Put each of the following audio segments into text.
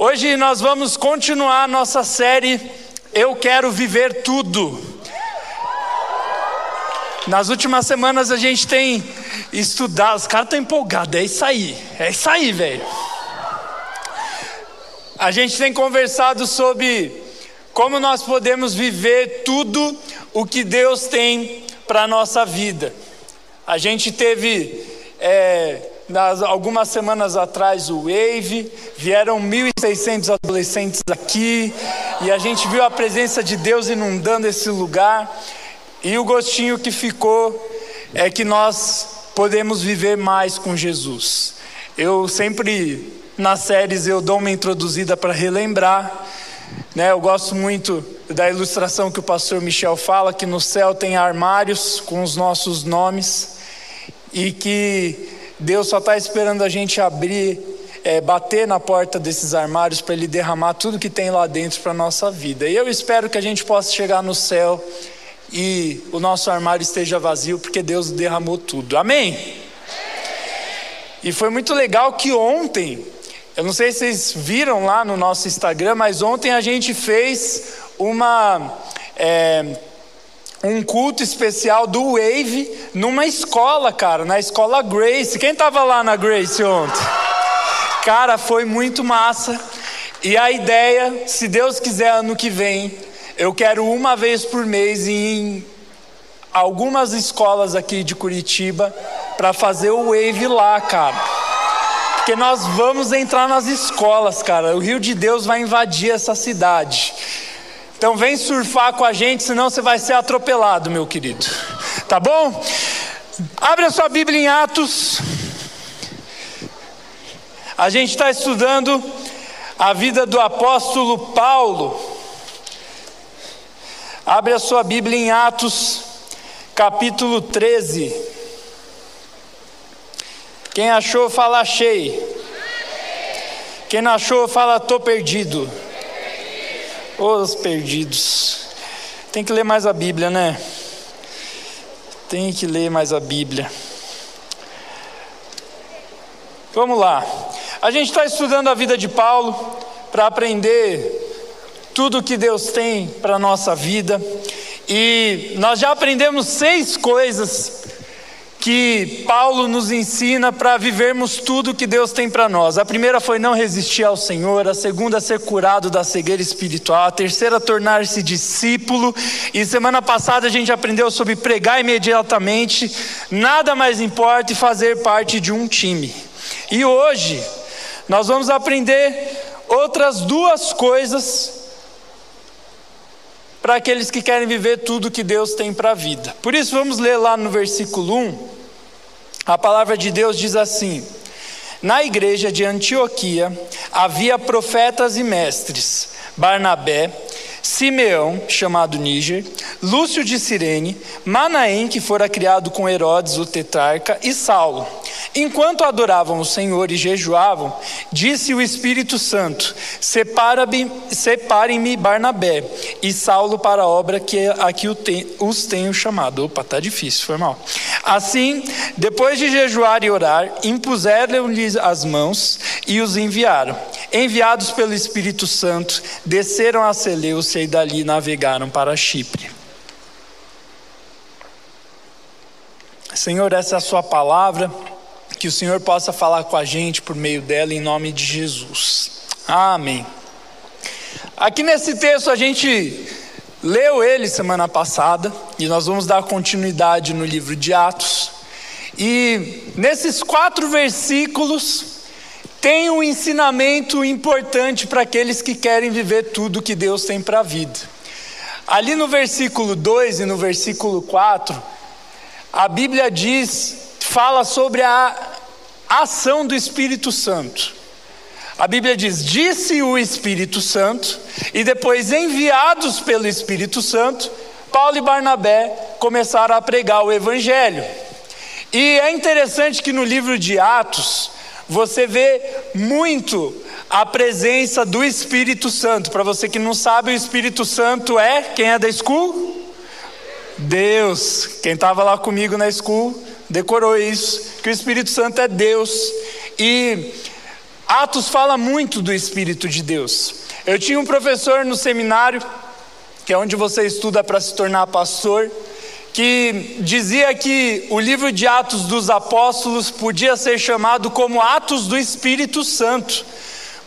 Hoje nós vamos continuar nossa série Eu Quero Viver Tudo. Nas últimas semanas a gente tem estudado, os caras estão empolgados, é isso aí, é isso aí, velho. A gente tem conversado sobre como nós podemos viver tudo o que Deus tem para a nossa vida. A gente teve é, nas, algumas semanas atrás o Wave, vieram 1.600 adolescentes aqui, e a gente viu a presença de Deus inundando esse lugar, e o gostinho que ficou é que nós podemos viver mais com Jesus. Eu sempre, nas séries, eu dou uma introduzida para relembrar, né? eu gosto muito da ilustração que o pastor Michel fala, que no céu tem armários com os nossos nomes, e que Deus só está esperando a gente abrir, é, bater na porta desses armários para Ele derramar tudo que tem lá dentro para a nossa vida. E eu espero que a gente possa chegar no céu e o nosso armário esteja vazio, porque Deus derramou tudo. Amém? E foi muito legal que ontem, eu não sei se vocês viram lá no nosso Instagram, mas ontem a gente fez uma. É, um culto especial do Wave numa escola, cara, na escola Grace. Quem estava lá na Grace ontem? Cara, foi muito massa. E a ideia, se Deus quiser, ano que vem, eu quero uma vez por mês em algumas escolas aqui de Curitiba para fazer o Wave lá, cara. Porque nós vamos entrar nas escolas, cara. O Rio de Deus vai invadir essa cidade. Então vem surfar com a gente, senão você vai ser atropelado, meu querido. Tá bom? Abre a sua Bíblia em Atos. A gente está estudando a vida do apóstolo Paulo. Abre a sua Bíblia em Atos, capítulo 13. Quem achou, fala achei. Quem não achou, fala estou perdido. Os perdidos. Tem que ler mais a Bíblia, né? Tem que ler mais a Bíblia. Vamos lá. A gente está estudando a vida de Paulo para aprender tudo que Deus tem para a nossa vida. E nós já aprendemos seis coisas que Paulo nos ensina para vivermos tudo que Deus tem para nós. A primeira foi não resistir ao Senhor, a segunda ser curado da cegueira espiritual, a terceira tornar-se discípulo. E semana passada a gente aprendeu sobre pregar imediatamente, nada mais importa e fazer parte de um time. E hoje nós vamos aprender outras duas coisas para aqueles que querem viver tudo que Deus tem para a vida. Por isso, vamos ler lá no versículo 1. A palavra de Deus diz assim: Na igreja de Antioquia havia profetas e mestres, Barnabé, Simeão, chamado Níger, Lúcio de Cirene, Manaém, que fora criado com Herodes, o tetrarca, e Saulo. Enquanto adoravam o Senhor e jejuavam, disse o Espírito Santo: Separem-me Barnabé e Saulo para a obra que aqui os tenho chamado. Opa, tá difícil, foi mal. Assim, depois de jejuar e orar, impuseram-lhes as mãos e os enviaram. Enviados pelo Espírito Santo, desceram a E dali navegaram para Chipre. Senhor, essa é a Sua palavra que o Senhor possa falar com a gente por meio dela, em nome de Jesus. Amém. Aqui nesse texto a gente leu ele semana passada e nós vamos dar continuidade no livro de Atos. E nesses quatro versículos tem um ensinamento importante para aqueles que querem viver tudo que Deus tem para a vida. Ali no versículo 2 e no versículo 4, a Bíblia diz fala sobre a ação do Espírito Santo. A Bíblia diz: disse o Espírito Santo, e depois, enviados pelo Espírito Santo, Paulo e Barnabé começaram a pregar o Evangelho. E é interessante que no livro de Atos, você vê muito a presença do Espírito Santo. Para você que não sabe, o Espírito Santo é quem é da school? Deus. Quem estava lá comigo na school decorou isso, que o Espírito Santo é Deus. E Atos fala muito do Espírito de Deus. Eu tinha um professor no seminário, que é onde você estuda para se tornar pastor, que dizia que o livro de Atos dos Apóstolos podia ser chamado como Atos do Espírito Santo,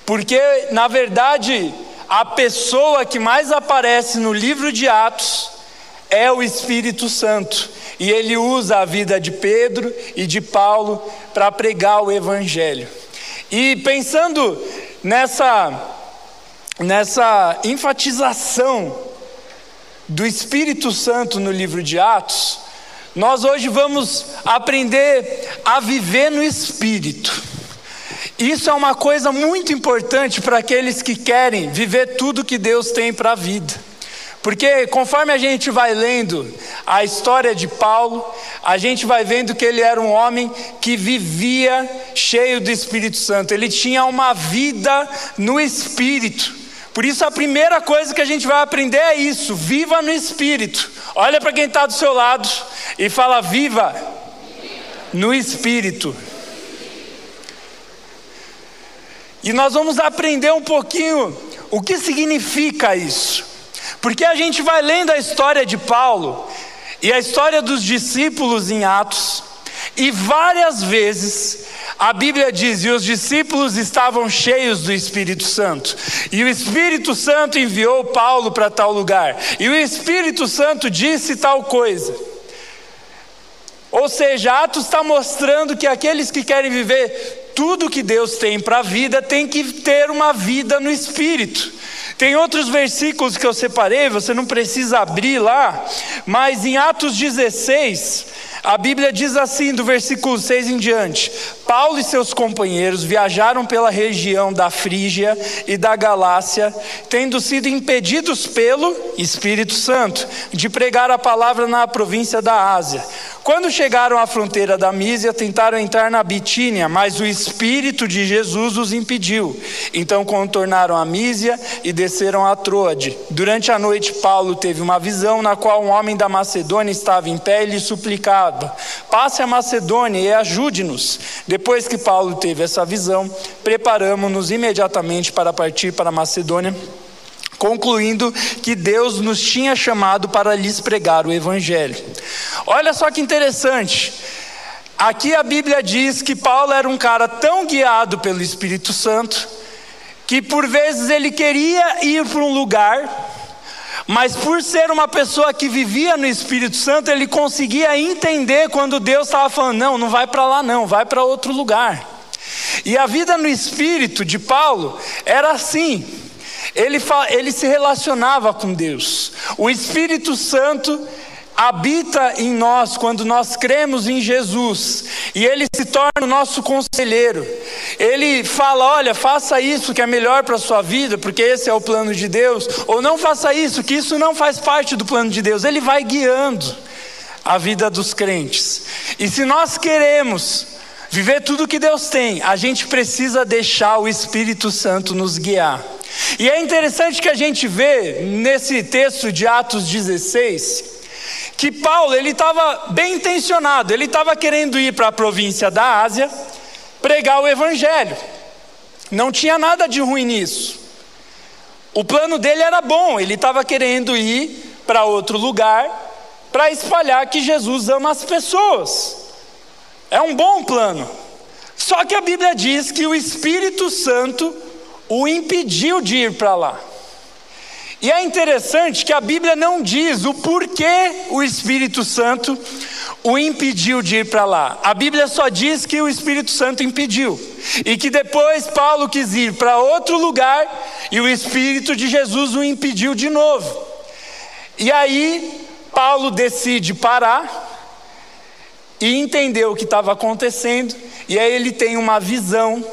porque, na verdade, a pessoa que mais aparece no livro de Atos é o Espírito Santo. E ele usa a vida de Pedro e de Paulo para pregar o Evangelho. E pensando nessa, nessa enfatização do Espírito Santo no livro de Atos, nós hoje vamos aprender a viver no Espírito. Isso é uma coisa muito importante para aqueles que querem viver tudo que Deus tem para a vida. Porque conforme a gente vai lendo a história de Paulo, a gente vai vendo que ele era um homem que vivia cheio do Espírito Santo, ele tinha uma vida no Espírito. Por isso, a primeira coisa que a gente vai aprender é isso: viva no Espírito. Olha para quem está do seu lado e fala: viva no Espírito. E nós vamos aprender um pouquinho o que significa isso. Porque a gente vai lendo a história de Paulo e a história dos discípulos em Atos, e várias vezes a Bíblia diz: e os discípulos estavam cheios do Espírito Santo, e o Espírito Santo enviou Paulo para tal lugar, e o Espírito Santo disse tal coisa. Ou seja, Atos está mostrando que aqueles que querem viver tudo que Deus tem para a vida tem que ter uma vida no Espírito. Tem outros versículos que eu separei, você não precisa abrir lá, mas em Atos 16, a Bíblia diz assim, do versículo 6 em diante: Paulo e seus companheiros viajaram pela região da Frígia e da Galácia, tendo sido impedidos pelo Espírito Santo de pregar a palavra na província da Ásia. Quando chegaram à fronteira da Mísia, tentaram entrar na Bitínia, mas o Espírito de Jesus os impediu. Então contornaram a Mísia e desceram a Troade. Durante a noite, Paulo teve uma visão na qual um homem da Macedônia estava em pé e lhe suplicava: Passe a Macedônia e ajude-nos. Depois que Paulo teve essa visão, preparamos-nos imediatamente para partir para a Macedônia concluindo que Deus nos tinha chamado para lhes pregar o Evangelho. Olha só que interessante. Aqui a Bíblia diz que Paulo era um cara tão guiado pelo Espírito Santo que por vezes ele queria ir para um lugar, mas por ser uma pessoa que vivia no Espírito Santo, ele conseguia entender quando Deus estava falando: não, não vai para lá, não, vai para outro lugar. E a vida no Espírito de Paulo era assim. Ele, ele se relacionava com Deus. O Espírito Santo habita em nós quando nós cremos em Jesus e ele se torna o nosso conselheiro. Ele fala: "Olha, faça isso que é melhor para a sua vida, porque esse é o plano de Deus", ou não faça isso, que isso não faz parte do plano de Deus. Ele vai guiando a vida dos crentes. E se nós queremos viver tudo que Deus tem, a gente precisa deixar o Espírito Santo nos guiar. E é interessante que a gente vê nesse texto de Atos 16 que Paulo ele estava bem intencionado, ele estava querendo ir para a província da Ásia pregar o evangelho. Não tinha nada de ruim nisso. O plano dele era bom, ele estava querendo ir para outro lugar para espalhar que Jesus ama as pessoas. É um bom plano. Só que a Bíblia diz que o Espírito Santo o impediu de ir para lá. E é interessante que a Bíblia não diz o porquê o Espírito Santo o impediu de ir para lá. A Bíblia só diz que o Espírito Santo impediu. E que depois Paulo quis ir para outro lugar e o Espírito de Jesus o impediu de novo. E aí Paulo decide parar e entender o que estava acontecendo, e aí ele tem uma visão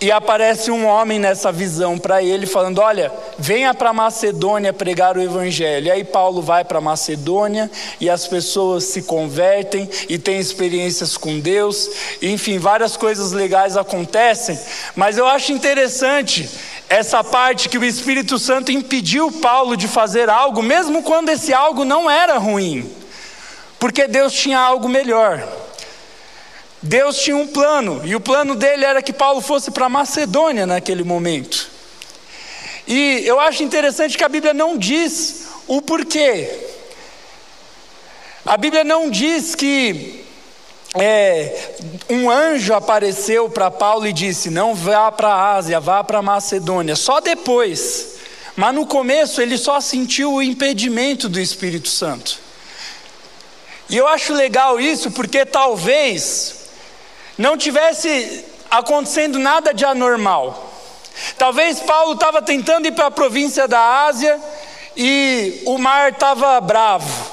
e aparece um homem nessa visão para ele, falando: Olha, venha para Macedônia pregar o Evangelho. E aí Paulo vai para Macedônia e as pessoas se convertem e têm experiências com Deus. enfim, várias coisas legais acontecem. Mas eu acho interessante essa parte que o Espírito Santo impediu Paulo de fazer algo, mesmo quando esse algo não era ruim, porque Deus tinha algo melhor. Deus tinha um plano, e o plano dele era que Paulo fosse para Macedônia naquele momento. E eu acho interessante que a Bíblia não diz o porquê. A Bíblia não diz que é, um anjo apareceu para Paulo e disse: Não vá para a Ásia, vá para Macedônia. Só depois. Mas no começo ele só sentiu o impedimento do Espírito Santo. E eu acho legal isso porque talvez não tivesse acontecendo nada de anormal. Talvez Paulo estava tentando ir para a província da Ásia e o mar estava bravo.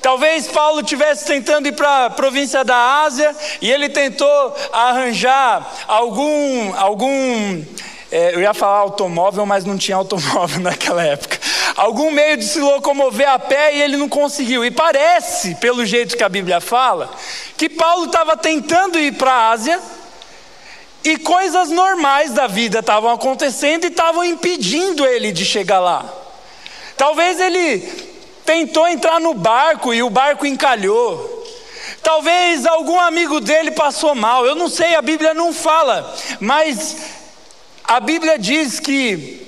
Talvez Paulo estivesse tentando ir para a província da Ásia e ele tentou arranjar algum, algum é, eu ia falar automóvel, mas não tinha automóvel naquela época. Algum meio de se locomover a pé e ele não conseguiu. E parece, pelo jeito que a Bíblia fala, que Paulo estava tentando ir para a Ásia e coisas normais da vida estavam acontecendo e estavam impedindo ele de chegar lá. Talvez ele tentou entrar no barco e o barco encalhou. Talvez algum amigo dele passou mal, eu não sei, a Bíblia não fala, mas a Bíblia diz que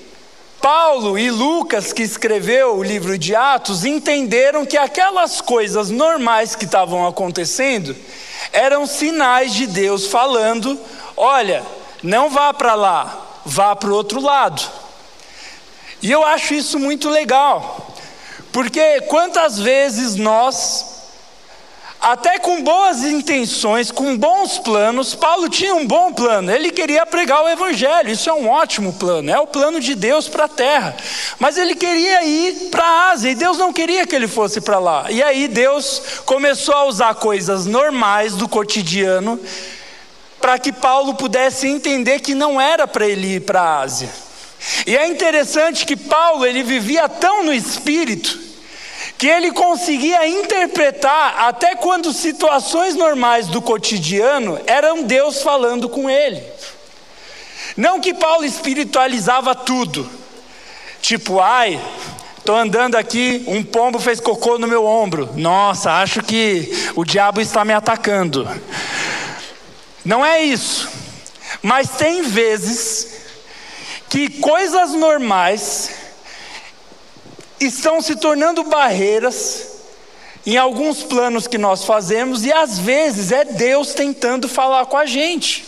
Paulo e Lucas, que escreveu o livro de Atos, entenderam que aquelas coisas normais que estavam acontecendo eram sinais de Deus falando: olha, não vá para lá, vá para o outro lado. E eu acho isso muito legal. Porque quantas vezes nós, até com boas intenções, com bons planos, Paulo tinha um bom plano, ele queria pregar o Evangelho, isso é um ótimo plano, é o plano de Deus para a terra, mas ele queria ir para a Ásia e Deus não queria que ele fosse para lá, e aí Deus começou a usar coisas normais do cotidiano para que Paulo pudesse entender que não era para ele ir para a Ásia. E é interessante que Paulo ele vivia tão no espírito que ele conseguia interpretar até quando situações normais do cotidiano eram Deus falando com ele. Não que Paulo espiritualizava tudo, tipo, ai, estou andando aqui, um pombo fez cocô no meu ombro, nossa, acho que o diabo está me atacando. Não é isso, mas tem vezes que coisas normais estão se tornando barreiras em alguns planos que nós fazemos e às vezes é Deus tentando falar com a gente.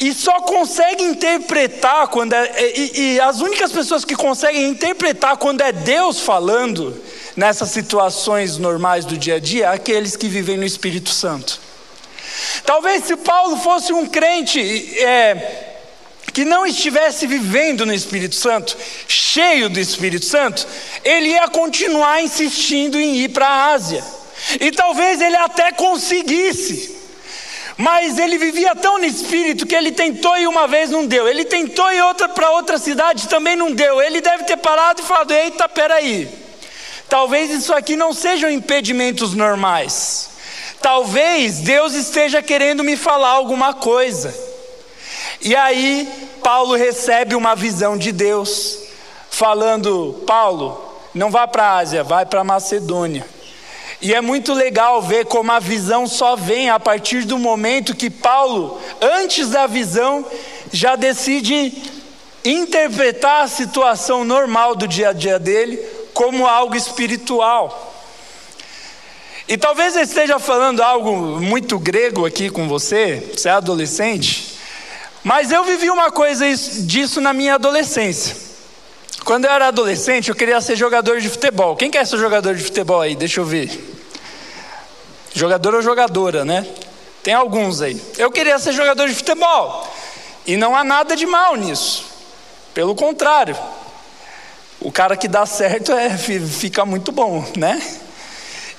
E só consegue interpretar quando é, e, e as únicas pessoas que conseguem interpretar quando é Deus falando nessas situações normais do dia a dia, é aqueles que vivem no Espírito Santo. Talvez se Paulo fosse um crente é, que não estivesse vivendo no Espírito Santo, cheio do Espírito Santo, ele ia continuar insistindo em ir para a Ásia. E talvez ele até conseguisse. Mas ele vivia tão no espírito que ele tentou ir uma vez não deu. Ele tentou ir outra para outra cidade também não deu. Ele deve ter parado e falado: "Eita, peraí. Talvez isso aqui não sejam impedimentos normais. Talvez Deus esteja querendo me falar alguma coisa. E aí, Paulo recebe uma visão de Deus, falando: Paulo, não vá para a Ásia, vai para a Macedônia. E é muito legal ver como a visão só vem a partir do momento que Paulo, antes da visão, já decide interpretar a situação normal do dia a dia dele como algo espiritual. E talvez eu esteja falando algo muito grego aqui com você, você é adolescente, mas eu vivi uma coisa disso na minha adolescência. Quando eu era adolescente, eu queria ser jogador de futebol. Quem quer ser jogador de futebol aí? Deixa eu ver. Jogador ou jogadora, né? Tem alguns aí. Eu queria ser jogador de futebol. E não há nada de mal nisso. Pelo contrário. O cara que dá certo é, fica muito bom, né?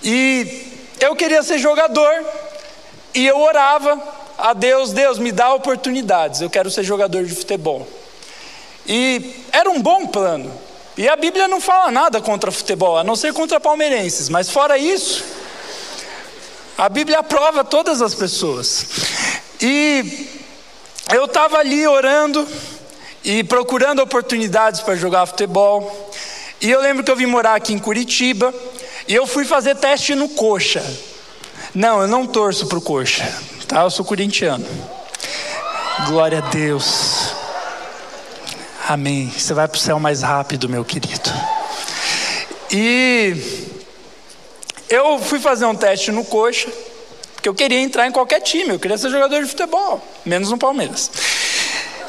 E eu queria ser jogador. E eu orava a Deus: Deus, me dá oportunidades, eu quero ser jogador de futebol. E era um bom plano. E a Bíblia não fala nada contra futebol, a não ser contra palmeirenses, mas fora isso, a Bíblia aprova todas as pessoas. E eu estava ali orando e procurando oportunidades para jogar futebol. E eu lembro que eu vim morar aqui em Curitiba e eu fui fazer teste no coxa. Não, eu não torço para o coxa tá? Eu sou corintiano. Glória a Deus. Amém. Você vai para o céu mais rápido, meu querido. E eu fui fazer um teste no coxa, porque eu queria entrar em qualquer time, eu queria ser jogador de futebol, menos no Palmeiras.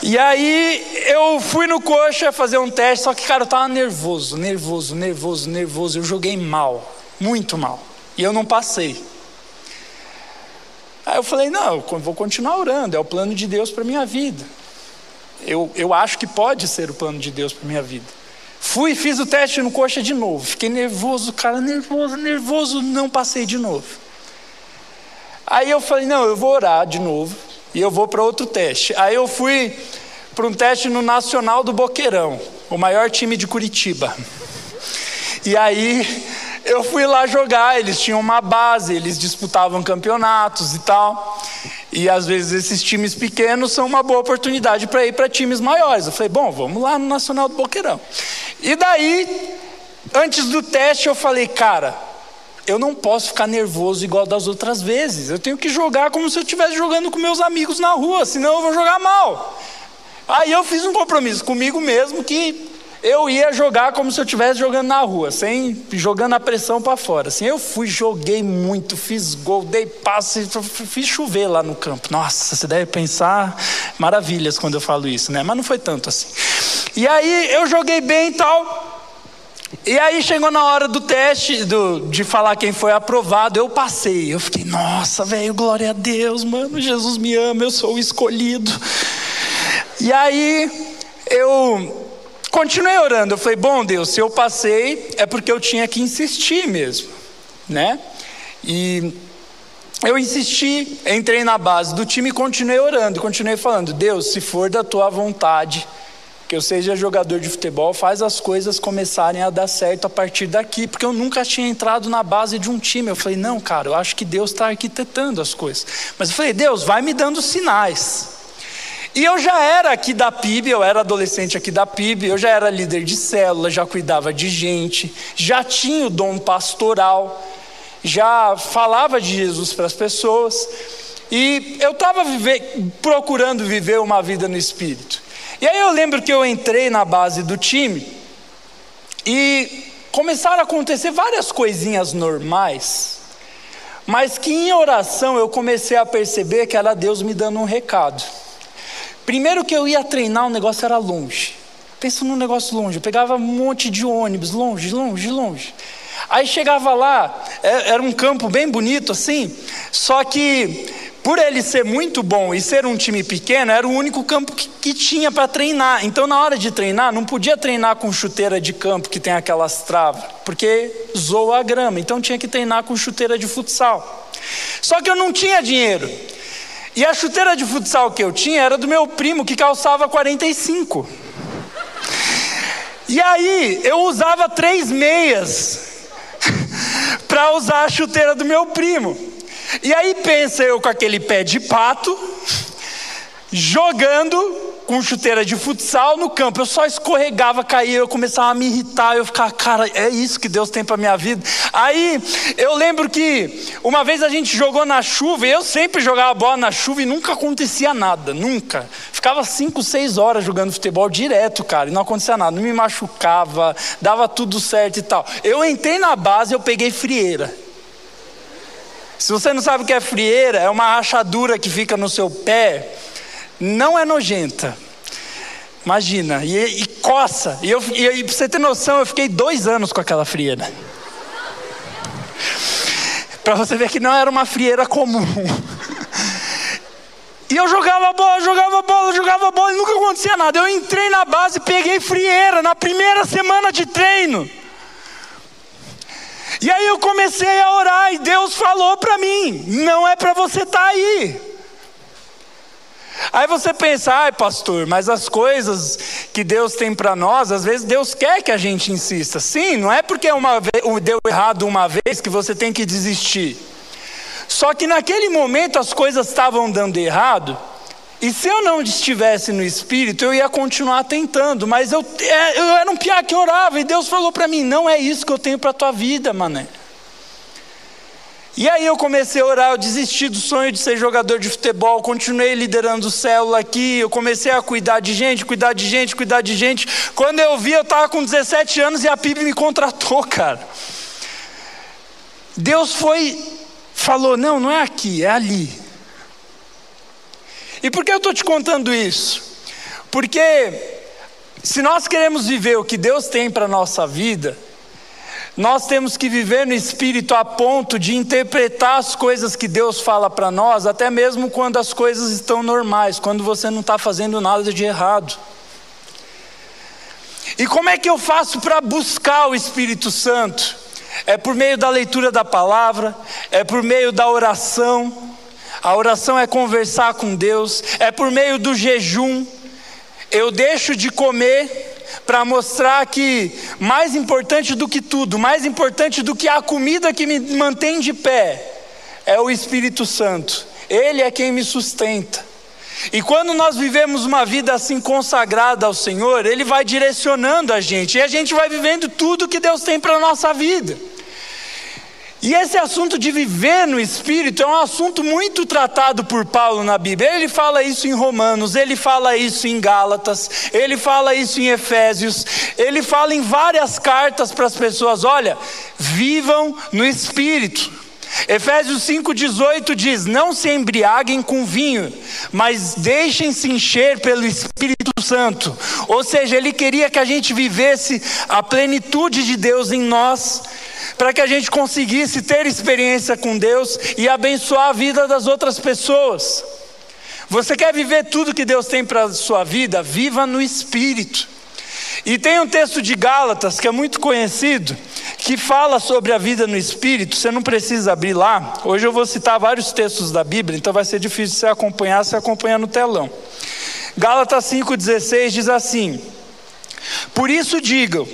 E aí eu fui no coxa fazer um teste, só que, cara, eu tava nervoso, nervoso, nervoso, nervoso. Eu joguei mal, muito mal. E eu não passei. Aí eu falei, não, eu vou continuar orando, é o plano de Deus para minha vida. Eu, eu acho que pode ser o plano de Deus para minha vida. Fui, fiz o teste no coxa de novo. Fiquei nervoso, cara, nervoso, nervoso, não passei de novo. Aí eu falei, não, eu vou orar de novo e eu vou para outro teste. Aí eu fui para um teste no Nacional do Boqueirão, o maior time de Curitiba. E aí eu fui lá jogar, eles tinham uma base, eles disputavam campeonatos e tal. E às vezes esses times pequenos são uma boa oportunidade para ir para times maiores. Eu falei, bom, vamos lá no Nacional do Boqueirão. E daí, antes do teste, eu falei, cara, eu não posso ficar nervoso igual das outras vezes. Eu tenho que jogar como se eu estivesse jogando com meus amigos na rua, senão eu vou jogar mal. Aí eu fiz um compromisso comigo mesmo que eu ia jogar como se eu estivesse jogando na rua, sem jogando a pressão para fora. Assim, eu fui, joguei muito, fiz gol, dei passe, fiz chover lá no campo. Nossa, você deve pensar maravilhas quando eu falo isso, né? Mas não foi tanto assim. E aí eu joguei bem e tal. E aí chegou na hora do teste, do, de falar quem foi aprovado, eu passei. Eu fiquei, nossa, velho, glória a Deus, mano, Jesus me ama, eu sou o escolhido. E aí eu continuei orando. Eu falei, bom Deus, se eu passei é porque eu tinha que insistir mesmo, né? E eu insisti, entrei na base do time e continuei orando, continuei falando, Deus, se for da tua vontade, que eu seja jogador de futebol, faz as coisas começarem a dar certo a partir daqui, porque eu nunca tinha entrado na base de um time. Eu falei, não, cara, eu acho que Deus está arquitetando as coisas. Mas eu falei, Deus, vai me dando sinais. E eu já era aqui da PIB, eu era adolescente aqui da PIB, eu já era líder de célula, já cuidava de gente, já tinha o dom pastoral, já falava de Jesus para as pessoas, e eu estava procurando viver uma vida no Espírito. E aí eu lembro que eu entrei na base do time e começaram a acontecer várias coisinhas normais, mas que em oração eu comecei a perceber que era Deus me dando um recado. Primeiro que eu ia treinar, o negócio era longe. Pensa num negócio longe. Eu pegava um monte de ônibus, longe, longe, longe. Aí chegava lá, é, era um campo bem bonito assim, só que por ele ser muito bom e ser um time pequeno, era o único campo que, que tinha para treinar. Então, na hora de treinar, não podia treinar com chuteira de campo que tem aquelas travas, porque zoa a grama. Então, tinha que treinar com chuteira de futsal. Só que eu não tinha dinheiro. E a chuteira de futsal que eu tinha era do meu primo que calçava 45. E aí eu usava três meias para usar a chuteira do meu primo. E aí pensa eu com aquele pé de pato, jogando com chuteira de futsal no campo. Eu só escorregava, caía, eu começava a me irritar. Eu ficava, cara, é isso que Deus tem para minha vida. Aí eu lembro que uma vez a gente jogou na chuva, e eu sempre jogava bola na chuva e nunca acontecia nada, nunca. Ficava cinco, seis horas jogando futebol direto, cara, e não acontecia nada. Não me machucava, dava tudo certo e tal. Eu entrei na base, eu peguei frieira. Se você não sabe o que é frieira, é uma rachadura que fica no seu pé não é nojenta. Imagina, e, e coça. E, eu, e, e pra você ter noção, eu fiquei dois anos com aquela frieira. para você ver que não era uma frieira comum. E eu jogava bola, jogava bola, jogava bola e nunca acontecia nada. Eu entrei na base, peguei frieira na primeira semana de treino. E aí eu comecei a orar e Deus falou para mim: não é para você estar tá aí. Aí você pensa, ai pastor, mas as coisas que Deus tem para nós, às vezes Deus quer que a gente insista. Sim, não é porque uma vez, deu errado uma vez que você tem que desistir. Só que naquele momento as coisas estavam dando errado, e se eu não estivesse no espírito, eu ia continuar tentando, mas eu, é, eu era um piá que orava, e Deus falou para mim: não é isso que eu tenho para a tua vida, mané. E aí eu comecei a orar, eu desisti do sonho de ser jogador de futebol, continuei liderando célula aqui, eu comecei a cuidar de gente, cuidar de gente, cuidar de gente. Quando eu vi, eu estava com 17 anos e a PIB me contratou, cara. Deus foi, falou: não, não é aqui, é ali. E por que eu estou te contando isso? Porque se nós queremos viver o que Deus tem para a nossa vida, nós temos que viver no espírito a ponto de interpretar as coisas que Deus fala para nós, até mesmo quando as coisas estão normais, quando você não está fazendo nada de errado. E como é que eu faço para buscar o Espírito Santo? É por meio da leitura da palavra, é por meio da oração. A oração é conversar com Deus, é por meio do jejum. Eu deixo de comer para mostrar que mais importante do que tudo, mais importante do que a comida que me mantém de pé, é o Espírito Santo. Ele é quem me sustenta. E quando nós vivemos uma vida assim consagrada ao Senhor, Ele vai direcionando a gente, e a gente vai vivendo tudo que Deus tem para a nossa vida. E esse assunto de viver no Espírito é um assunto muito tratado por Paulo na Bíblia. Ele fala isso em Romanos, ele fala isso em Gálatas, ele fala isso em Efésios, ele fala em várias cartas para as pessoas: olha, vivam no Espírito. Efésios 5,18 diz: Não se embriaguem com vinho, mas deixem-se encher pelo Espírito Santo. Ou seja, ele queria que a gente vivesse a plenitude de Deus em nós para que a gente conseguisse ter experiência com Deus e abençoar a vida das outras pessoas. Você quer viver tudo que Deus tem para a sua vida? Viva no Espírito. E tem um texto de Gálatas que é muito conhecido, que fala sobre a vida no Espírito. Você não precisa abrir lá. Hoje eu vou citar vários textos da Bíblia, então vai ser difícil você acompanhar, se acompanhar no telão. Gálatas 5,16 diz assim: Por isso digam,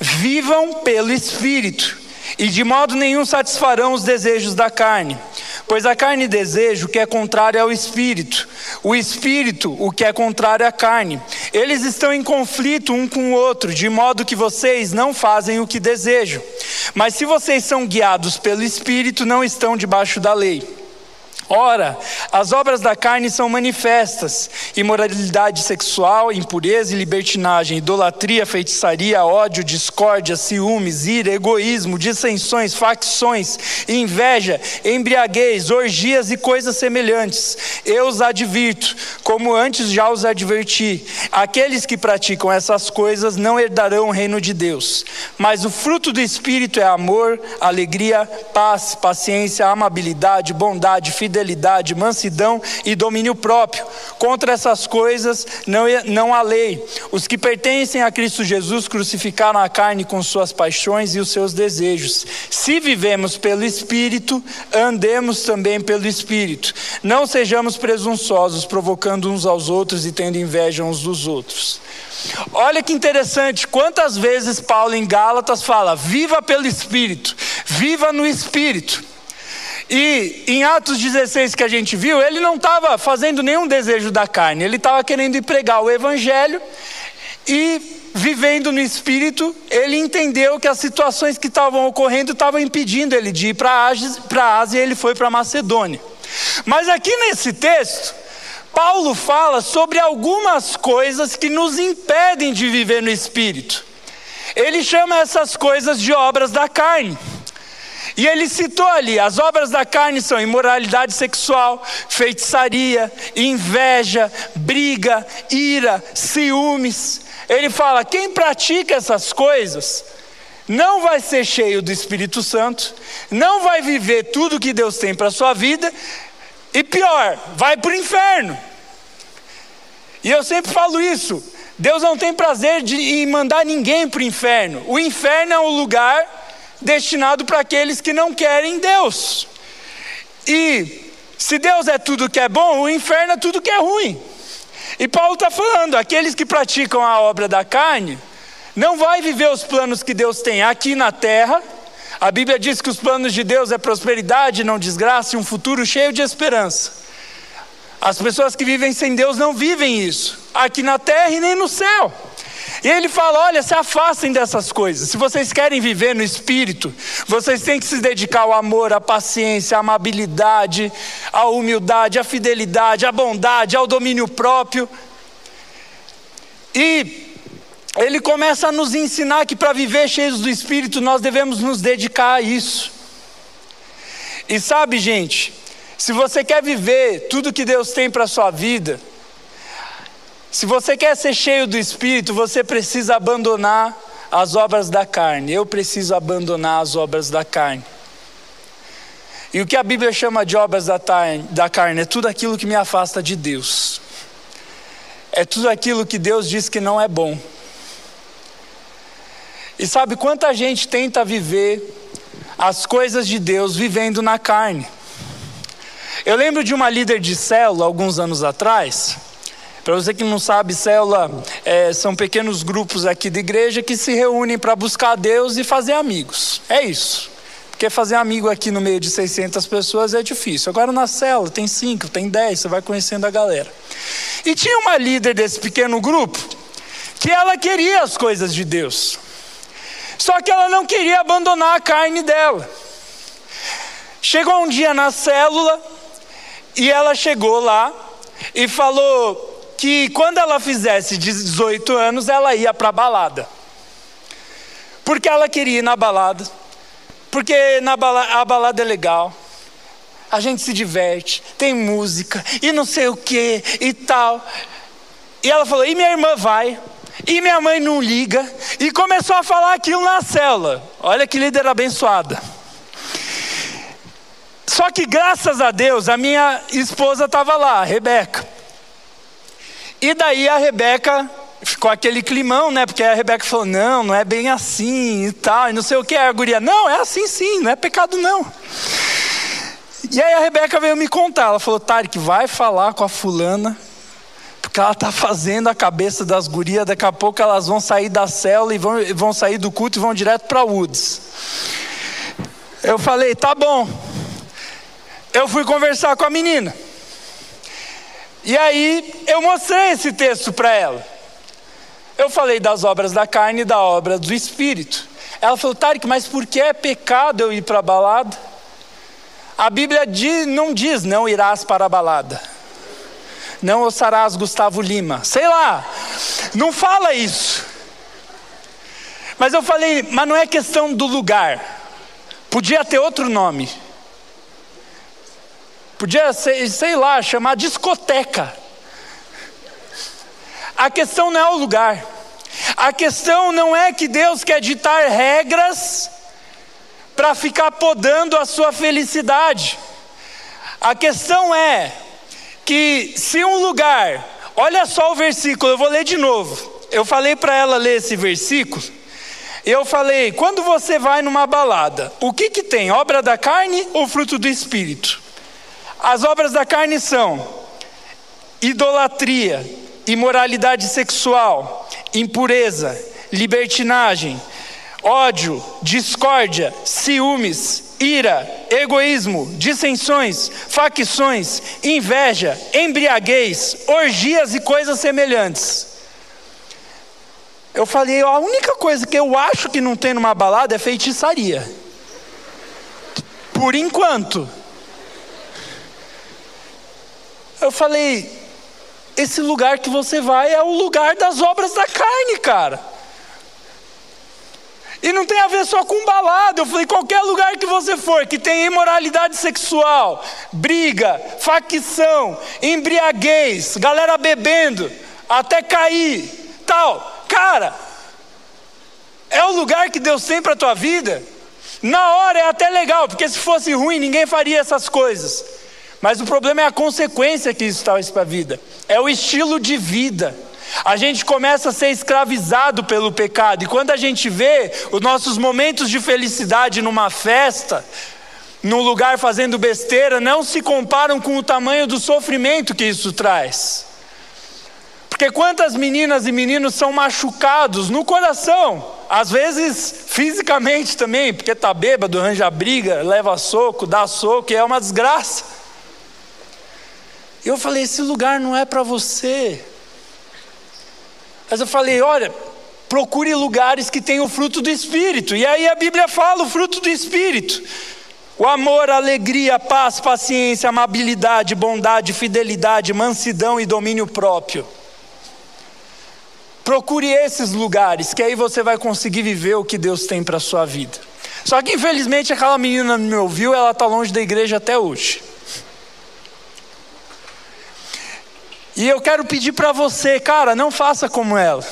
vivam pelo Espírito e de modo nenhum satisfarão os desejos da carne. Pois a carne deseja o que é contrário ao espírito, o espírito o que é contrário à carne. Eles estão em conflito um com o outro, de modo que vocês não fazem o que desejam. Mas se vocês são guiados pelo espírito, não estão debaixo da lei. Ora, as obras da carne são manifestas: imoralidade sexual, impureza e libertinagem, idolatria, feitiçaria, ódio, discórdia, ciúmes, ira, egoísmo, dissensões, facções, inveja, embriaguez, orgias e coisas semelhantes. Eu os advirto, como antes já os adverti: aqueles que praticam essas coisas não herdarão o reino de Deus. Mas o fruto do Espírito é amor, alegria, paz, paciência, amabilidade, bondade, fidelidade fidelidade, mansidão e domínio próprio. Contra essas coisas não, não há lei. Os que pertencem a Cristo Jesus crucificaram a carne com suas paixões e os seus desejos. Se vivemos pelo Espírito, andemos também pelo Espírito. Não sejamos presunçosos, provocando uns aos outros e tendo inveja uns dos outros. Olha que interessante, quantas vezes Paulo em Gálatas fala: viva pelo Espírito, viva no Espírito. E em Atos 16 que a gente viu, ele não estava fazendo nenhum desejo da carne, ele estava querendo pregar o Evangelho e vivendo no Espírito, ele entendeu que as situações que estavam ocorrendo estavam impedindo ele de ir para a Ásia e ele foi para Macedônia. Mas aqui nesse texto, Paulo fala sobre algumas coisas que nos impedem de viver no Espírito. Ele chama essas coisas de obras da carne. E ele citou ali: as obras da carne são imoralidade sexual, feitiçaria, inveja, briga, ira, ciúmes. Ele fala: quem pratica essas coisas não vai ser cheio do Espírito Santo, não vai viver tudo que Deus tem para a sua vida, e pior, vai para o inferno. E eu sempre falo isso: Deus não tem prazer de mandar ninguém para o inferno. O inferno é um lugar destinado para aqueles que não querem Deus. E se Deus é tudo que é bom, o inferno é tudo que é ruim. E Paulo está falando: aqueles que praticam a obra da carne, não vai viver os planos que Deus tem aqui na terra. A Bíblia diz que os planos de Deus é prosperidade, não desgraça e um futuro cheio de esperança. As pessoas que vivem sem Deus não vivem isso, aqui na terra e nem no céu. E ele fala: olha, se afastem dessas coisas. Se vocês querem viver no espírito, vocês têm que se dedicar ao amor, à paciência, à amabilidade, à humildade, à fidelidade, à bondade, ao domínio próprio. E ele começa a nos ensinar que para viver cheios do espírito nós devemos nos dedicar a isso. E sabe, gente, se você quer viver tudo que Deus tem para a sua vida, se você quer ser cheio do Espírito, você precisa abandonar as obras da carne. Eu preciso abandonar as obras da carne. E o que a Bíblia chama de obras da, da carne é tudo aquilo que me afasta de Deus. É tudo aquilo que Deus diz que não é bom. E sabe quanta gente tenta viver as coisas de Deus vivendo na carne? Eu lembro de uma líder de célula alguns anos atrás para você que não sabe, célula é, são pequenos grupos aqui de igreja que se reúnem para buscar Deus e fazer amigos. É isso. Porque fazer amigo aqui no meio de 600 pessoas é difícil. Agora na célula tem 5, tem 10, você vai conhecendo a galera. E tinha uma líder desse pequeno grupo que ela queria as coisas de Deus. Só que ela não queria abandonar a carne dela. Chegou um dia na célula e ela chegou lá e falou que quando ela fizesse 18 anos, ela ia para a balada. Porque ela queria ir na balada. Porque na balada, a balada é legal. A gente se diverte, tem música e não sei o que e tal. E ela falou: e minha irmã vai? E minha mãe não liga. E começou a falar aquilo na cela. Olha que líder abençoada. Só que graças a Deus, a minha esposa estava lá, a Rebeca. E daí a Rebeca ficou aquele climão, né? Porque a Rebeca falou: não, não é bem assim e tal, e não sei o que. A guria: não, é assim sim, não é pecado não. E aí a Rebeca veio me contar. Ela falou: Tarek, vai falar com a fulana, porque ela está fazendo a cabeça das gurias. Daqui a pouco elas vão sair da célula e vão, vão sair do culto e vão direto para Woods. Eu falei: tá bom. Eu fui conversar com a menina. E aí eu mostrei esse texto para ela. Eu falei das obras da carne e da obra do espírito. Ela falou, Tarek, mas por que é pecado eu ir para a balada? A Bíblia diz, não diz, não irás para a balada. Não ouçarás Gustavo Lima. Sei lá, não fala isso. Mas eu falei, mas não é questão do lugar. Podia ter outro nome. Podia ser, sei lá, chamar discoteca. A questão não é o lugar. A questão não é que Deus quer ditar regras para ficar podando a sua felicidade. A questão é que se um lugar, olha só o versículo, eu vou ler de novo. Eu falei para ela ler esse versículo. Eu falei, quando você vai numa balada, o que que tem? Obra da carne ou fruto do espírito? As obras da carne são idolatria, imoralidade sexual, impureza, libertinagem, ódio, discórdia, ciúmes, ira, egoísmo, dissensões, facções, inveja, embriaguez, orgias e coisas semelhantes. Eu falei, a única coisa que eu acho que não tem numa balada é feitiçaria. Por enquanto. Eu falei: esse lugar que você vai é o lugar das obras da carne, cara. E não tem a ver só com balada. Eu falei: qualquer lugar que você for que tem imoralidade sexual, briga, facção, embriaguez, galera bebendo, até cair, tal. Cara, é o lugar que Deus tem para a tua vida. Na hora é até legal, porque se fosse ruim, ninguém faria essas coisas. Mas o problema é a consequência que isso traz para a vida, é o estilo de vida. A gente começa a ser escravizado pelo pecado, e quando a gente vê os nossos momentos de felicidade numa festa, num lugar fazendo besteira, não se comparam com o tamanho do sofrimento que isso traz. Porque quantas meninas e meninos são machucados no coração, às vezes fisicamente também, porque tá bêbado, arranja briga, leva soco, dá soco, e é uma desgraça. Eu falei: esse lugar não é para você. Mas eu falei: olha, procure lugares que têm o fruto do Espírito. E aí a Bíblia fala o fruto do Espírito. O amor, a alegria, a paz, paciência, amabilidade, bondade, fidelidade, mansidão e domínio próprio. Procure esses lugares, que aí você vai conseguir viver o que Deus tem para a sua vida. Só que infelizmente aquela menina não me ouviu, ela está longe da igreja até hoje. E eu quero pedir para você, cara, não faça como ela.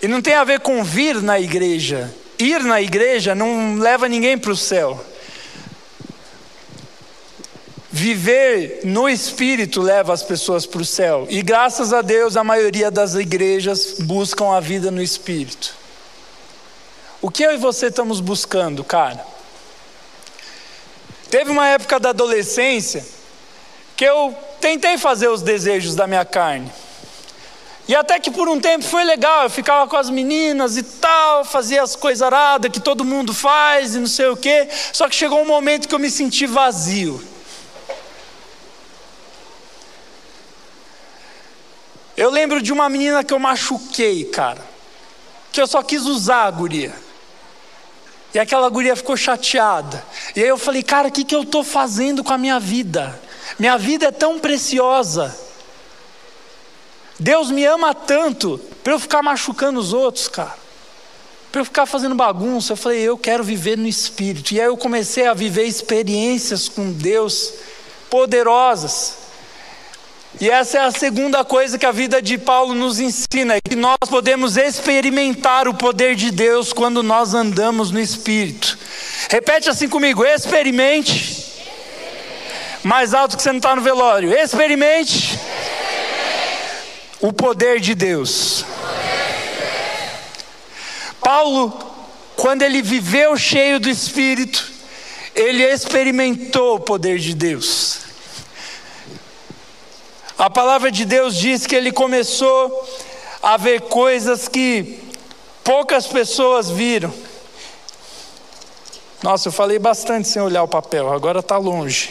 E não tem a ver com vir na igreja. Ir na igreja não leva ninguém para o céu. Viver no Espírito leva as pessoas para o céu. E graças a Deus, a maioria das igrejas buscam a vida no Espírito. O que eu e você estamos buscando, cara? Teve uma época da adolescência que eu tentei fazer os desejos da minha carne. E até que por um tempo foi legal, eu ficava com as meninas e tal, fazia as coisas aradas que todo mundo faz e não sei o quê. Só que chegou um momento que eu me senti vazio. Eu lembro de uma menina que eu machuquei, cara. Que eu só quis usar a guria. E aquela guria ficou chateada. E aí eu falei, cara, o que, que eu estou fazendo com a minha vida? Minha vida é tão preciosa. Deus me ama tanto para eu ficar machucando os outros, cara. Para eu ficar fazendo bagunça. Eu falei, eu quero viver no Espírito. E aí eu comecei a viver experiências com Deus poderosas. E essa é a segunda coisa que a vida de Paulo nos ensina: que nós podemos experimentar o poder de Deus quando nós andamos no Espírito. Repete assim comigo: experimente. Mais alto que você não está no velório. Experimente. O poder de Deus. Paulo, quando ele viveu cheio do Espírito, ele experimentou o poder de Deus. A palavra de Deus diz que ele começou a ver coisas que poucas pessoas viram. Nossa, eu falei bastante sem olhar o papel, agora está longe.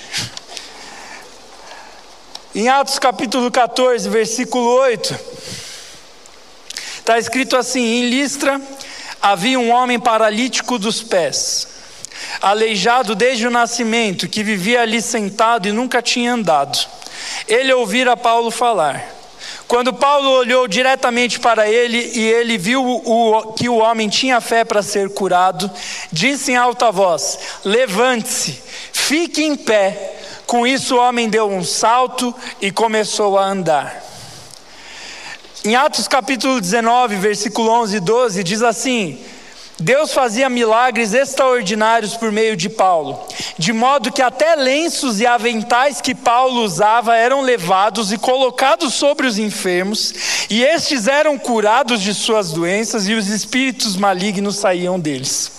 Em Atos capítulo 14, versículo 8, está escrito assim: Em Listra havia um homem paralítico dos pés, aleijado desde o nascimento, que vivia ali sentado e nunca tinha andado ele ouvira Paulo falar. Quando Paulo olhou diretamente para ele e ele viu o, que o homem tinha fé para ser curado, disse em alta voz: Levante-se, fique em pé. Com isso, o homem deu um salto e começou a andar. Em Atos capítulo 19, versículo 11 e 12, diz assim: Deus fazia milagres extraordinários por meio de Paulo, de modo que até lenços e aventais que Paulo usava eram levados e colocados sobre os enfermos, e estes eram curados de suas doenças e os espíritos malignos saíam deles.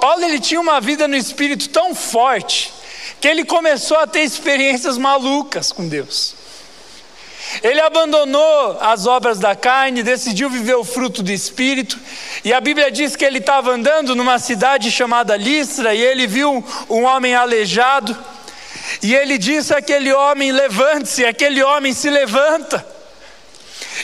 Paulo ele tinha uma vida no espírito tão forte que ele começou a ter experiências malucas com Deus. Ele abandonou as obras da carne, decidiu viver o fruto do Espírito, e a Bíblia diz que ele estava andando numa cidade chamada Listra, e ele viu um homem aleijado, e ele disse àquele homem: Levante-se, aquele homem se levanta.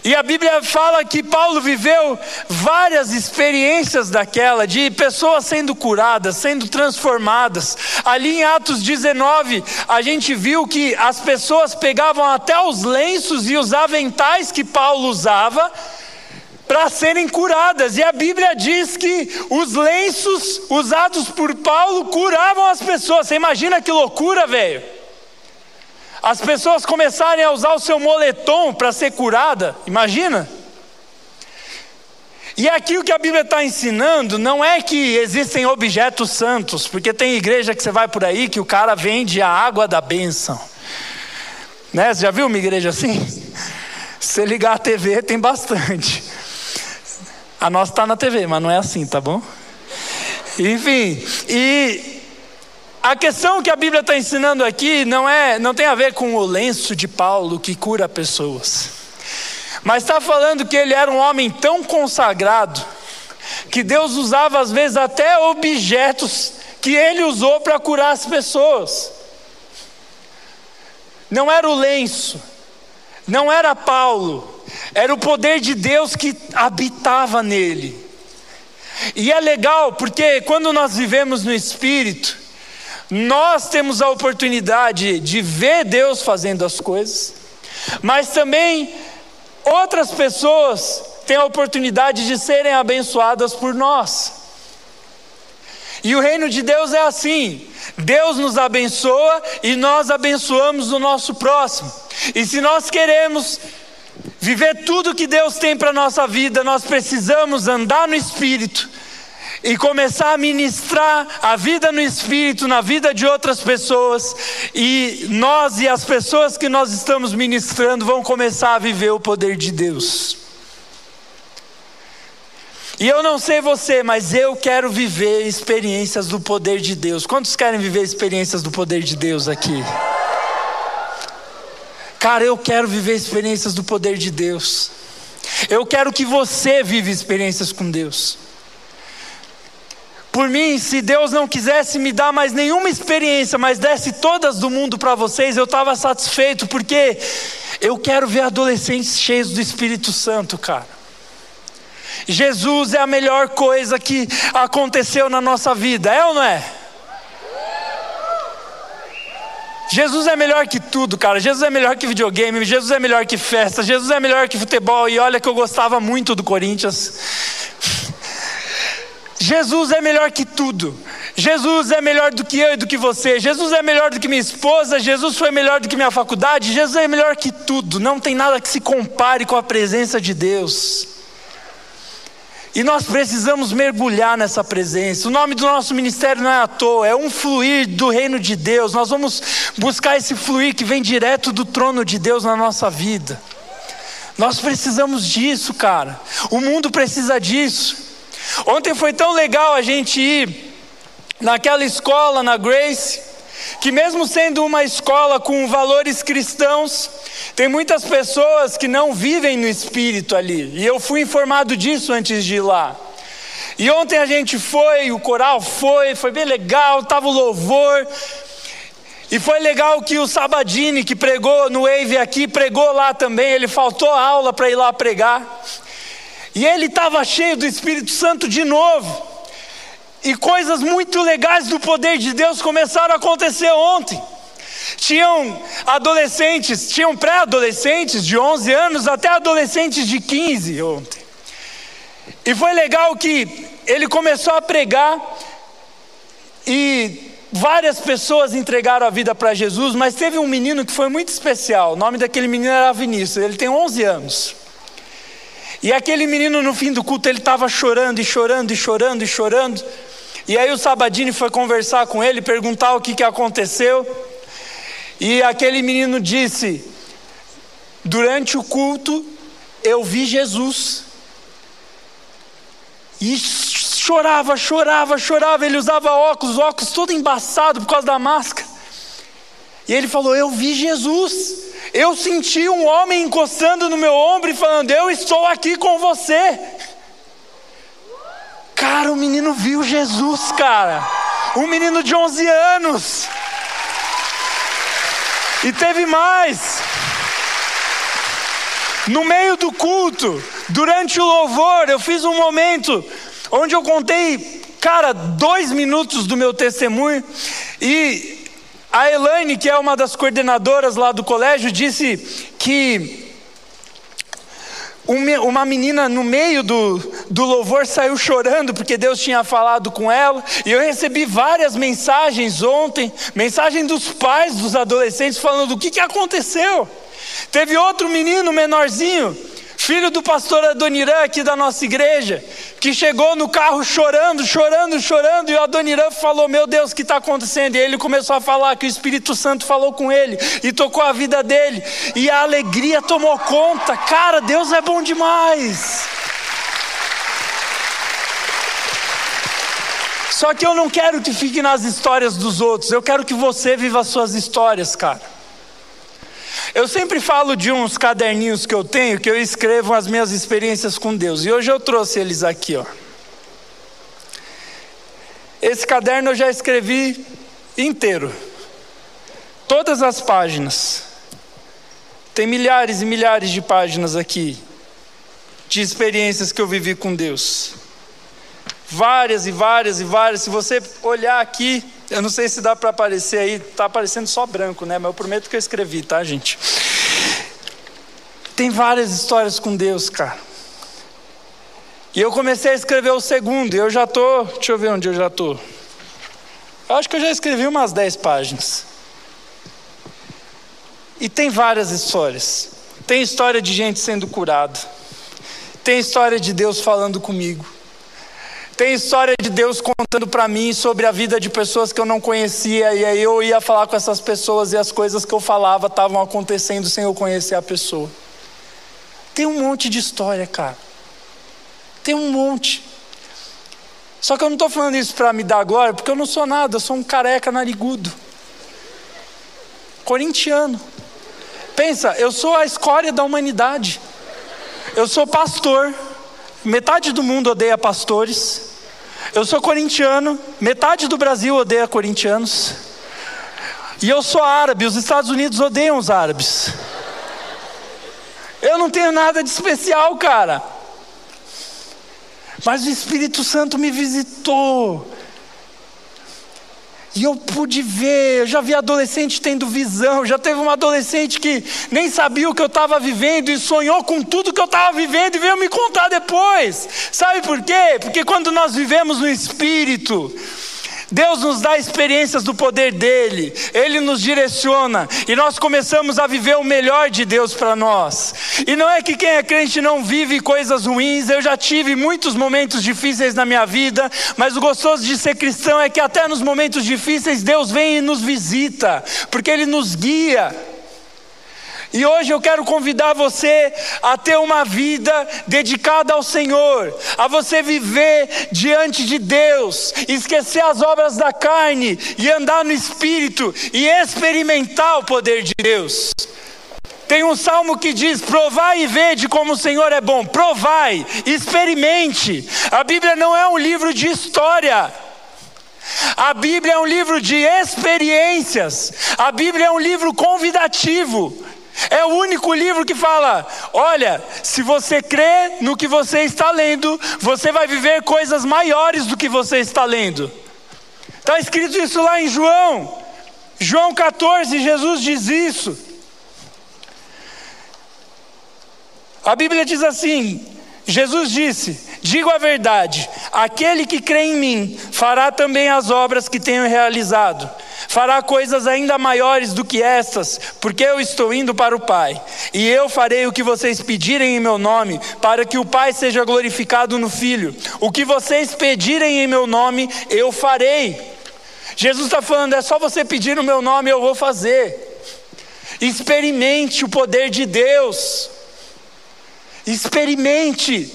E a Bíblia fala que Paulo viveu várias experiências daquela, de pessoas sendo curadas, sendo transformadas. Ali em Atos 19, a gente viu que as pessoas pegavam até os lenços e os aventais que Paulo usava para serem curadas. E a Bíblia diz que os lenços usados por Paulo curavam as pessoas. Você imagina que loucura, velho? As pessoas começarem a usar o seu moletom para ser curada, imagina? E aqui o que a Bíblia está ensinando não é que existem objetos santos, porque tem igreja que você vai por aí que o cara vende a água da bênção. Né? Você já viu uma igreja assim? Se ligar a TV, tem bastante. A nossa está na TV, mas não é assim, tá bom? Enfim, e a questão que a Bíblia está ensinando aqui não é, não tem a ver com o lenço de Paulo que cura pessoas, mas está falando que ele era um homem tão consagrado que Deus usava às vezes até objetos que ele usou para curar as pessoas. Não era o lenço, não era Paulo, era o poder de Deus que habitava nele. E é legal porque quando nós vivemos no Espírito, nós temos a oportunidade de ver Deus fazendo as coisas, mas também outras pessoas têm a oportunidade de serem abençoadas por nós. E o reino de Deus é assim: Deus nos abençoa e nós abençoamos o nosso próximo. E se nós queremos viver tudo que Deus tem para a nossa vida, nós precisamos andar no Espírito e começar a ministrar a vida no Espírito, na vida de outras pessoas, e nós e as pessoas que nós estamos ministrando vão começar a viver o poder de Deus. E eu não sei você, mas eu quero viver experiências do poder de Deus. Quantos querem viver experiências do poder de Deus aqui? Cara, eu quero viver experiências do poder de Deus. Eu quero que você viva experiências com Deus. Por mim, se Deus não quisesse me dar mais nenhuma experiência, mas desse todas do mundo para vocês, eu estava satisfeito, porque eu quero ver adolescentes cheios do Espírito Santo, cara. Jesus é a melhor coisa que aconteceu na nossa vida, é ou não é? Jesus é melhor que tudo, cara. Jesus é melhor que videogame, Jesus é melhor que festa, Jesus é melhor que futebol. E olha que eu gostava muito do Corinthians. Jesus é melhor que tudo. Jesus é melhor do que eu e do que você. Jesus é melhor do que minha esposa. Jesus foi melhor do que minha faculdade. Jesus é melhor que tudo. Não tem nada que se compare com a presença de Deus. E nós precisamos mergulhar nessa presença. O nome do nosso ministério não é à toa, é um fluir do reino de Deus. Nós vamos buscar esse fluir que vem direto do trono de Deus na nossa vida. Nós precisamos disso, cara. O mundo precisa disso. Ontem foi tão legal a gente ir naquela escola, na Grace, que mesmo sendo uma escola com valores cristãos, tem muitas pessoas que não vivem no espírito ali, e eu fui informado disso antes de ir lá. E ontem a gente foi, o coral foi, foi bem legal, estava o louvor. E foi legal que o Sabadini, que pregou no Wave aqui, pregou lá também. Ele faltou a aula para ir lá pregar. E ele estava cheio do Espírito Santo de novo. E coisas muito legais do poder de Deus começaram a acontecer ontem. Tinham adolescentes, tinham pré-adolescentes de 11 anos até adolescentes de 15 ontem. E foi legal que ele começou a pregar e várias pessoas entregaram a vida para Jesus, mas teve um menino que foi muito especial. O nome daquele menino era Vinícius, ele tem 11 anos. E aquele menino no fim do culto ele estava chorando e chorando e chorando e chorando. E aí o Sabadini foi conversar com ele, perguntar o que, que aconteceu. E aquele menino disse: Durante o culto, eu vi Jesus. E chorava, chorava, chorava. Ele usava óculos, óculos todo embaçado por causa da máscara. E ele falou: Eu vi Jesus. Eu senti um homem encostando no meu ombro e falando: Eu estou aqui com você. Cara, o menino viu Jesus, cara. Um menino de 11 anos. E teve mais. No meio do culto, durante o louvor, eu fiz um momento onde eu contei, cara, dois minutos do meu testemunho. E a Elaine, que é uma das coordenadoras lá do colégio, disse que uma menina no meio do, do louvor saiu chorando porque Deus tinha falado com ela, e eu recebi várias mensagens ontem, mensagem dos pais dos adolescentes falando do que, que aconteceu. Teve outro menino menorzinho filho do pastor Adoniran aqui da nossa igreja, que chegou no carro chorando, chorando, chorando, e o Adoniran falou: Meu Deus, o que está acontecendo? E ele começou a falar que o Espírito Santo falou com ele e tocou a vida dele, e a alegria tomou conta. Cara, Deus é bom demais. Só que eu não quero que fique nas histórias dos outros, eu quero que você viva as suas histórias, cara. Eu sempre falo de uns caderninhos que eu tenho, que eu escrevo as minhas experiências com Deus. E hoje eu trouxe eles aqui, ó. Esse caderno eu já escrevi inteiro. Todas as páginas. Tem milhares e milhares de páginas aqui. de experiências que eu vivi com Deus. Várias e várias e várias. Se você olhar aqui, eu não sei se dá para aparecer aí, está aparecendo só branco, né? Mas eu prometo que eu escrevi, tá, gente? Tem várias histórias com Deus, cara. E eu comecei a escrever o segundo, e eu já tô, deixa eu ver onde eu já tô. Eu acho que eu já escrevi umas 10 páginas. E tem várias histórias. Tem história de gente sendo curada. Tem história de Deus falando comigo. Tem história de Deus contando para mim sobre a vida de pessoas que eu não conhecia, e aí eu ia falar com essas pessoas e as coisas que eu falava estavam acontecendo sem eu conhecer a pessoa. Tem um monte de história, cara. Tem um monte. Só que eu não estou falando isso para me dar glória, porque eu não sou nada, eu sou um careca narigudo. Corintiano. Pensa, eu sou a escória da humanidade. Eu sou pastor. Metade do mundo odeia pastores. Eu sou corintiano. Metade do Brasil odeia corintianos. E eu sou árabe. Os Estados Unidos odeiam os árabes. Eu não tenho nada de especial, cara. Mas o Espírito Santo me visitou. E eu pude ver, eu já vi adolescente tendo visão, já teve uma adolescente que nem sabia o que eu estava vivendo e sonhou com tudo que eu estava vivendo e veio me contar depois. Sabe por quê? Porque quando nós vivemos no Espírito, Deus nos dá experiências do poder dele, ele nos direciona e nós começamos a viver o melhor de Deus para nós. E não é que quem é crente não vive coisas ruins, eu já tive muitos momentos difíceis na minha vida, mas o gostoso de ser cristão é que até nos momentos difíceis Deus vem e nos visita, porque ele nos guia. E hoje eu quero convidar você a ter uma vida dedicada ao Senhor, a você viver diante de Deus, esquecer as obras da carne e andar no Espírito e experimentar o poder de Deus. Tem um salmo que diz: Provai e vede como o Senhor é bom. Provai, experimente. A Bíblia não é um livro de história. A Bíblia é um livro de experiências. A Bíblia é um livro convidativo. É o único livro que fala: olha, se você crê no que você está lendo, você vai viver coisas maiores do que você está lendo. Está escrito isso lá em João, João 14, Jesus diz isso. A Bíblia diz assim: Jesus disse: Digo a verdade, aquele que crê em mim fará também as obras que tenho realizado fará coisas ainda maiores do que estas, porque eu estou indo para o Pai. E eu farei o que vocês pedirem em meu nome, para que o Pai seja glorificado no Filho. O que vocês pedirem em meu nome, eu farei. Jesus está falando, é só você pedir no meu nome, eu vou fazer. Experimente o poder de Deus. Experimente.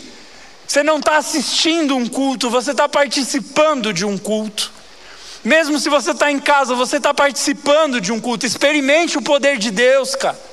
Você não está assistindo um culto, você está participando de um culto. Mesmo se você está em casa, você está participando de um culto, experimente o poder de Deus, cara.